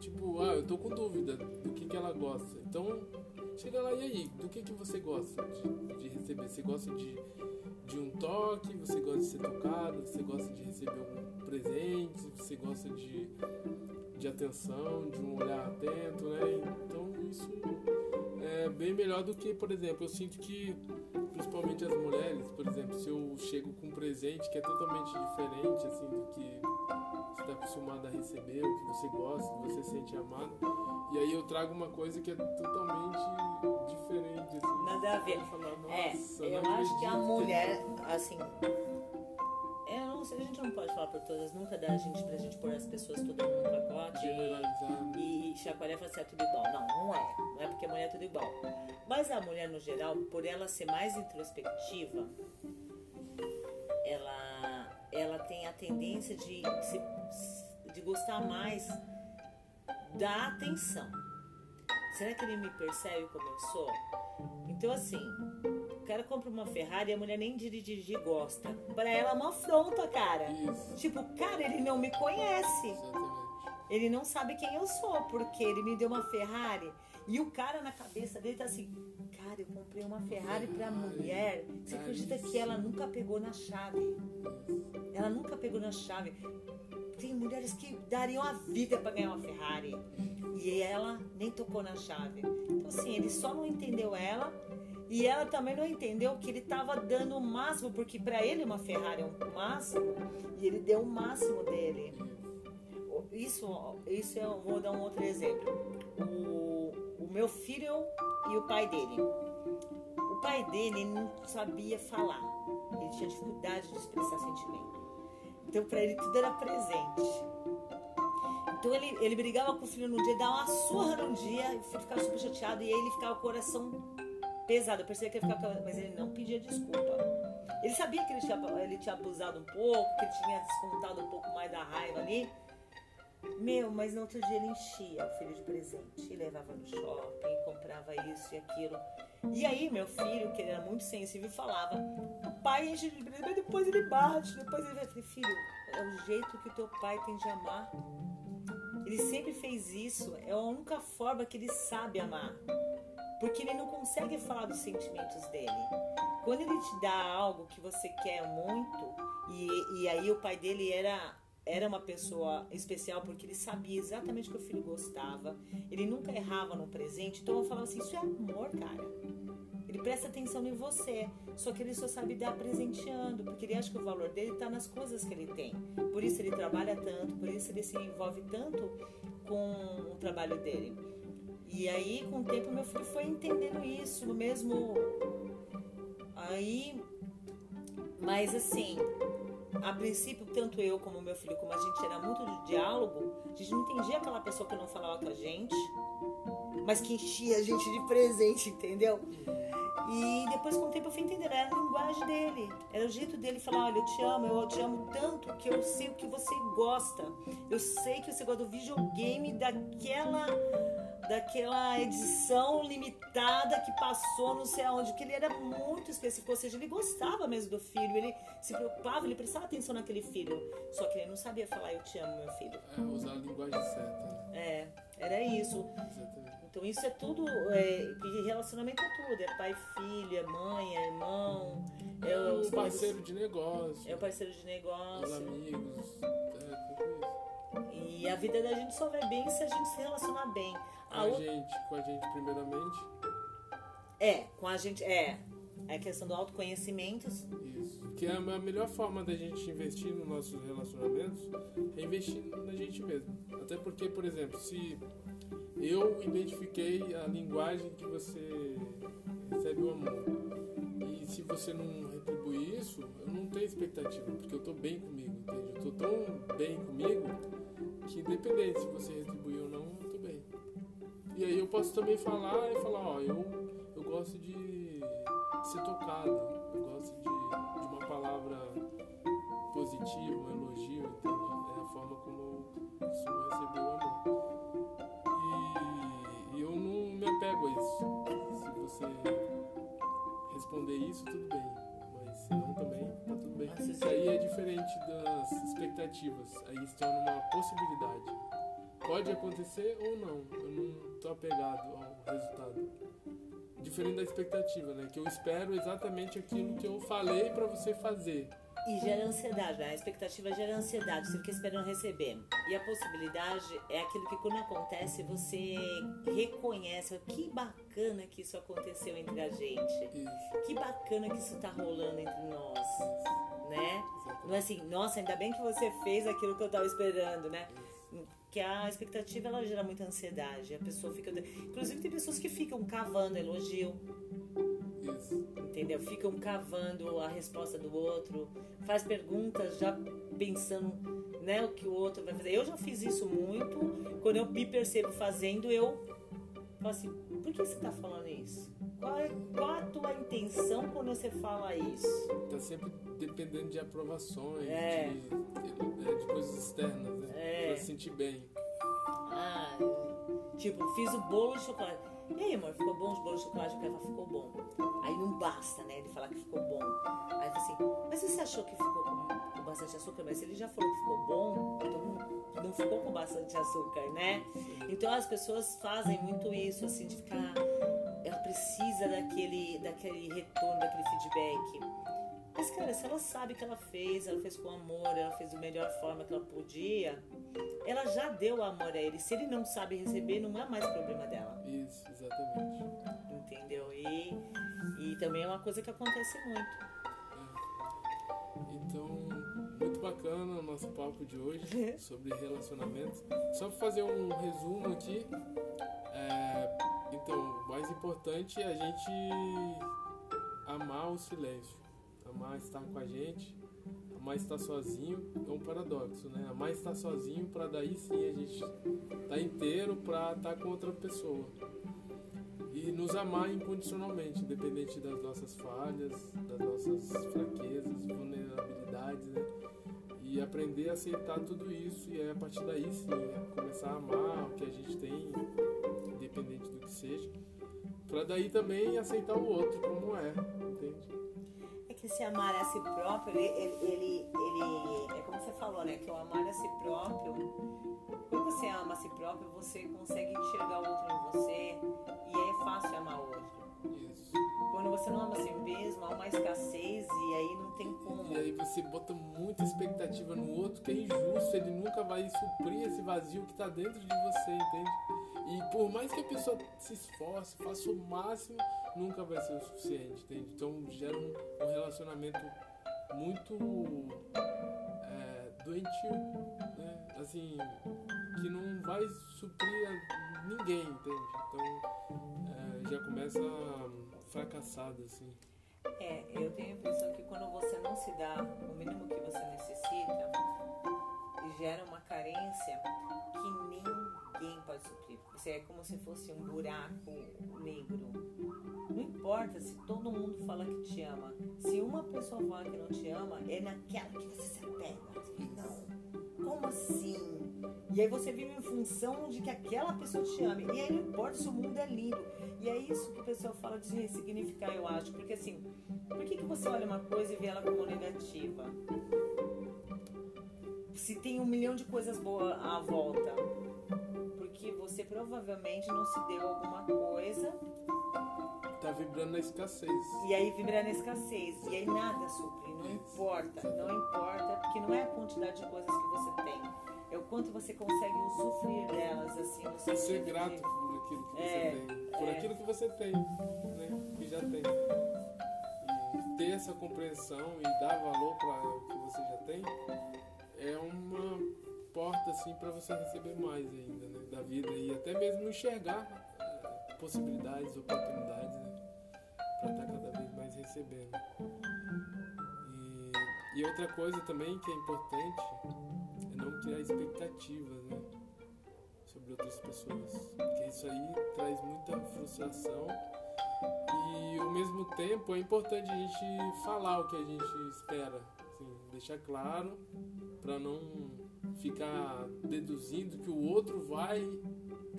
Tipo, ah, eu tô com dúvida do que, que ela gosta. Então, chega lá e aí, do que, que você gosta de, de receber? Você gosta de, de um toque? Você gosta de ser tocado? Você gosta de receber algum presente? Você gosta de, de atenção, de um olhar atento, né? Então, isso é bem melhor do que, por exemplo, eu sinto que principalmente as mulheres, por exemplo, se eu chego com um presente que é totalmente diferente assim do que você está acostumado a receber, o que você gosta, que você sente amado, e aí eu trago uma coisa que é totalmente diferente assim. Nada a ver. Falo, É, "Nossa, eu acho que a mulher, assim. Não sei, a gente não pode falar por todas, nunca dá a gente pra gente pôr as pessoas todo mundo no pacote e, e chacoalhar e falar assim, é tudo igual. Não, não é. Não é porque a mulher é tudo igual. Mas a mulher, no geral, por ela ser mais introspectiva, ela, ela tem a tendência de, se, de gostar mais da atenção. Será que ele me percebe como eu sou? Então, assim, cara compra uma Ferrari e a mulher nem dirigir gosta. Pra ela é uma afronta, cara. Isso, Tipo, cara, ele não me conhece. exatamente. Ele não sabe quem eu sou, porque ele me deu uma Ferrari. E o cara na cabeça dele tá assim: Cara, eu comprei uma Ferrari pra mulher. Você acredita que ela nunca pegou na chave? Ela nunca pegou na chave. Tem mulheres que dariam a vida pra ganhar uma Ferrari. E ela nem tocou na chave. Então, assim, ele só não entendeu ela. E ela também não entendeu que ele tava dando o máximo, porque pra ele uma Ferrari é um máximo. E ele deu o máximo dele. Isso, isso eu vou dar um outro exemplo. O, o meu filho e o pai dele. O pai dele não sabia falar. Ele tinha dificuldade de expressar sentimento. Então pra ele tudo era presente. Então ele, ele brigava com o filho num dia, dava uma surra num dia, o filho ficava super chateado e aí ele ficava com o coração pesado. Eu percebia que ele ficava, mas ele não pedia desculpa. Ele sabia que ele tinha, ele tinha abusado um pouco, que ele tinha descontado um pouco mais da raiva ali. Meu, mas no outro dia ele enchia o filho de presente e levava no shopping, comprava isso e aquilo. E aí, meu filho, que ele era muito sensível, falava: O pai enche de presente, mas depois ele bate, depois ele. Eu falei, filho, é o jeito que o teu pai tem de amar. Ele sempre fez isso, é a única forma que ele sabe amar. Porque ele não consegue falar dos sentimentos dele. Quando ele te dá algo que você quer muito, e, e aí o pai dele era, era uma pessoa especial porque ele sabia exatamente o que o filho gostava, ele nunca errava no presente, então eu falava assim: Isso é amor, cara. Ele presta atenção em você, só que ele só sabe dar presenteando, porque ele acha que o valor dele está nas coisas que ele tem. Por isso ele trabalha tanto, por isso ele se envolve tanto com o trabalho dele. E aí, com o tempo, meu filho foi entendendo isso, no mesmo. Aí. Mas assim, a princípio, tanto eu como meu filho, como a gente era muito de diálogo, a gente não entendia aquela pessoa que não falava com a gente, mas que enchia a gente de presente, entendeu? E depois, com o tempo, eu fui entendendo, era a linguagem dele, era o jeito dele falar: olha, eu te amo, eu te amo tanto que eu sei o que você gosta, eu sei que você gosta do videogame daquela daquela edição limitada que passou não sei aonde, que ele era muito específico, ou seja, ele gostava mesmo do filho, ele se preocupava, ele prestava atenção naquele filho, só que ele não sabia falar eu te amo, meu filho. É usar a linguagem certa. É, era isso. Exatamente. Então isso é tudo, é, e relacionamento é tudo, é pai, filho, é mãe, é irmão, é, É os um parceiro de negócio, é o parceiro de os negócio. amigos, é tudo isso. E a vida da gente só vai bem se a gente se relacionar bem. Com A a outra- gente, com a gente primeiramente, É, com a gente, é, é a questão do autoconhecimento, isso. Que é a melhor forma da gente investir nos nossos relacionamentos é investir na gente mesmo. Até porque, por exemplo, se eu identifiquei a linguagem que você recebe o amor. Se você não retribuir isso, eu não tenho expectativa, porque eu tô bem comigo, entende? Eu tô tão bem comigo que independente se você retribuir ou não, eu tô bem. E aí eu posso também falar e falar, ó, eu, eu gosto de ser tocado, eu gosto de, de uma palavra positiva, um elogio, entende? É a forma como eu costumo receber o amor. Responder isso, tudo bem. Mas se não também, tá tudo bem. Nossa, Isso aí é diferente das expectativas. Aí se torna uma possibilidade. Pode acontecer ou não. Eu não tô apegado ao resultado. Diferente da expectativa, né? Que eu espero exatamente aquilo que eu falei pra você fazer. E gera ansiedade, né? A expectativa gera ansiedade, você fica esperando receber. E a possibilidade é aquilo que quando acontece você reconhece, que bacana que isso aconteceu entre a gente. Isso. Que bacana que isso tá rolando entre nós, né? Não é assim, nossa, ainda bem que você fez aquilo que eu tava esperando, né? Que a expectativa ela gera muita ansiedade. A pessoa fica. Inclusive tem pessoas que ficam cavando elogio. Entendeu? Ficam cavando a resposta do outro, faz perguntas já pensando, né, o que o outro vai fazer. Eu já fiz isso muito. Quando eu me percebo fazendo, eu falo assim: por que você tá falando isso? Qual, é, qual a tua intenção quando você fala isso? Tá sempre dependendo de aprovações, É. de, de, de coisas externas, né? É. Pra se sentir bem. Ah, tipo, fiz o bolo de chocolate. E aí, amor, ficou bom o bolo de chocolate? O cara fala, ficou bom. Aí não basta, né, ele falar que ficou bom. Aí eu assim, mas você achou que ficou com, com bastante açúcar? Mas se ele já falou que ficou bom, então não ficou com bastante açúcar, né? Então as pessoas fazem muito isso, assim, de ficar. Ela precisa daquele, daquele retorno, daquele feedback. Mas, cara, se ela sabe que ela fez, ela fez com amor, ela fez da melhor forma que ela podia, ela já deu o amor a ele. Se ele não sabe receber, não é mais problema dela. Isso, exatamente. Entendeu? E, e também é uma coisa que acontece muito. Então, muito bacana o nosso papo de hoje sobre relacionamentos. Só para fazer um resumo aqui. é, então, o mais importante é a gente amar o silêncio. Amar estar com a gente. Amar estar sozinho é um paradoxo, né? Amar estar sozinho para daí sim a gente estar inteiro para estar com outra pessoa. E nos amar incondicionalmente, independente das nossas falhas, das nossas fraquezas, vulnerabilidades, né? E aprender a aceitar tudo isso e aí, a partir daí sim é começar a amar o que a gente tem, independente do que seja, para daí também aceitar o outro como é, entende? Que se amar a si próprio, ele, ele, ele, ele- É como você falou, né? Que o amar a si próprio. Quando você ama a si próprio, você consegue enxergar o outro em você. E é fácil amar o outro. Isso. Quando você não ama a si mesmo, há uma escassez e aí não tem como. E aí você bota muita expectativa no outro que é injusto, ele nunca vai suprir esse vazio que tá dentro de você, entende? E por mais que a pessoa se esforce, faça o máximo, nunca vai ser o suficiente, entende? Então gera um, relacionamento muito é, doentio, né? Assim, que não vai suprir a ninguém, entende? Então é, já começa fracassado, assim. É, eu tenho a impressão que quando você não se dá o mínimo que você necessita, gera uma carência que ninguém pode suprir. Você é como se fosse um buraco negro. Não importa se todo mundo fala que te ama. Se uma pessoa fala que não te ama, é naquela que você se apega. Não, como assim? E aí você vive em função de que aquela pessoa te ame. E aí não importa se o mundo é lindo. E é isso que o pessoal fala de ressignificar, eu acho. Porque assim, por que, que você olha uma coisa e vê ela como negativa? Se tem um milhão de coisas boas à volta. Porque você provavelmente não se deu alguma coisa Tá vibrando na escassez. e aí vibra na escassez. E aí nada supre, não importa. Não importa, porque não é a quantidade de coisas que você tem. É o quanto você consegue usufruir delas, assim, no Ser sentido grato de- por aquilo que É, você tem. Por é. aquilo que você tem, né? Que já tem. E ter essa compreensão e dar valor para o que você já tem é uma porta assim para você receber mais ainda né, da vida e até mesmo enxergar é, possibilidades, oportunidades né, para estar tá cada vez mais recebendo. E, e outra coisa também que é importante é não criar expectativas né, sobre outras pessoas, porque isso aí traz muita frustração e ao mesmo tempo é importante a gente falar o que a gente espera, assim, deixar claro para não ficar deduzindo que o outro vai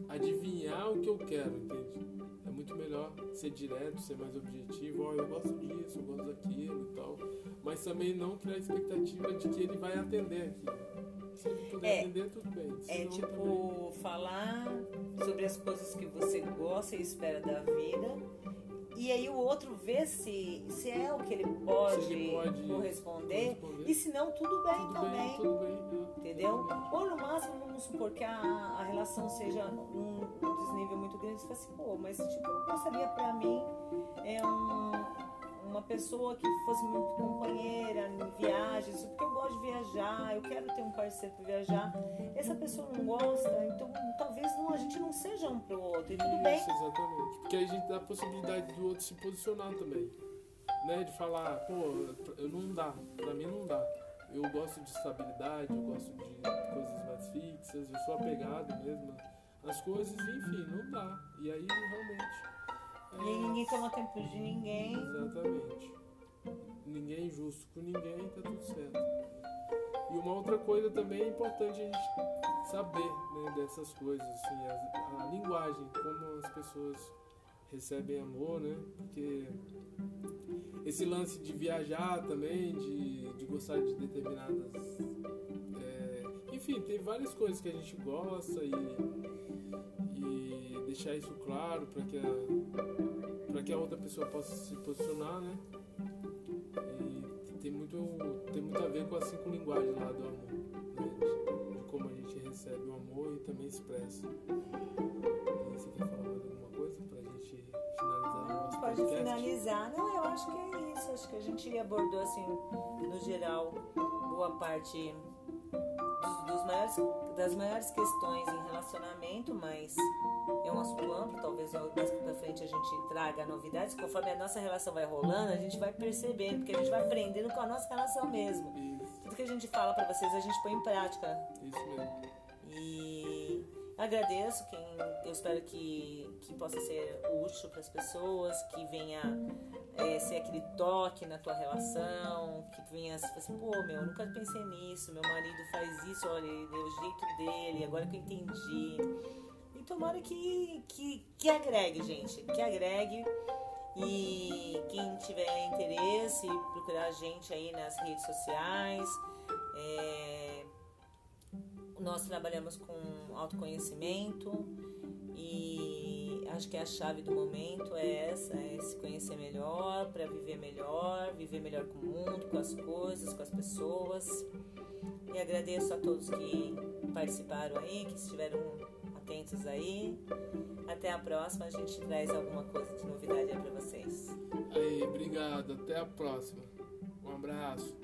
adivinhar o que eu quero, entende? É muito melhor ser direto, ser mais objetivo, ó, oh, eu gosto disso, eu gosto daquilo e tal, mas também não criar expectativa de que ele vai atender aquilo. Se ele puder é, atender, tudo bem. é tipo também... falar sobre as coisas que você gosta e espera da vida e aí o outro vê se, se é o que ele pode, ele pode corresponder, corresponder, e se não, tudo bem tudo também. Bem, tudo bem, entendeu? Ou no máximo, vamos supor que a, a relação seja um, um desnível muito grande, você fala assim, pô, mas tipo, eu gostaria pra mim é um uma pessoa que fosse muito companheira em viagens, porque eu gosto de viajar, eu quero ter um parceiro para viajar. Essa pessoa não gosta, então talvez não, a gente não seja um pro outro, e tudo Isso, bem. exatamente. Porque a gente dá a possibilidade do outro se posicionar também. Né? De falar, pô, não dá, pra mim não dá. Eu gosto de estabilidade, eu gosto de coisas mais fixas, eu sou apegado mesmo às coisas, enfim, não dá. E aí realmente e ninguém toma tempo de ninguém. Exatamente. Ninguém é com ninguém, tá tudo certo. E uma outra coisa também é importante a gente saber né, dessas coisas, assim, a, a linguagem, como as pessoas recebem amor, né? Porque esse lance de viajar também, de, de gostar de determinadas. É, enfim, tem várias coisas que a gente gosta e deixar isso claro para que a para que a outra pessoa possa se posicionar, né? E tem muito tem muito a ver com a cinco linguagens lá do amor, né? de, como a gente recebe o amor e também expressa. E você quer falar mais alguma coisa para a gente finalizar Não, nosso pode podcast? finalizar. Não, eu acho que é isso. Acho que a gente abordou assim, no geral, boa parte maiores, das maiores questões em relacionamento, mas é um assunto amplo, talvez mais pra frente a gente traga novidades. Conforme a nossa relação vai rolando, a gente vai percebendo, porque a gente vai aprendendo com a nossa relação mesmo. Isso. Tudo que a gente fala para vocês, a gente põe em prática. Isso mesmo. Agradeço quem eu espero que, que possa ser útil para as pessoas, que venha é, ser aquele toque na tua relação, que venha assim, pô, meu, eu nunca pensei nisso, meu marido faz isso, olha, é o jeito dele, agora que eu entendi. E tomara que, que, que agregue, gente, que agregue. E quem tiver interesse, procurar a gente aí nas redes sociais. É, nós trabalhamos com autoconhecimento e acho que a chave do momento é essa, é se conhecer melhor para viver melhor, viver melhor com o mundo, com as coisas, com as pessoas. E agradeço a todos que participaram aí, que estiveram atentos aí. Até a próxima, a gente traz alguma coisa de novidade aí para vocês. Aí, obrigado. Até a próxima. Um abraço.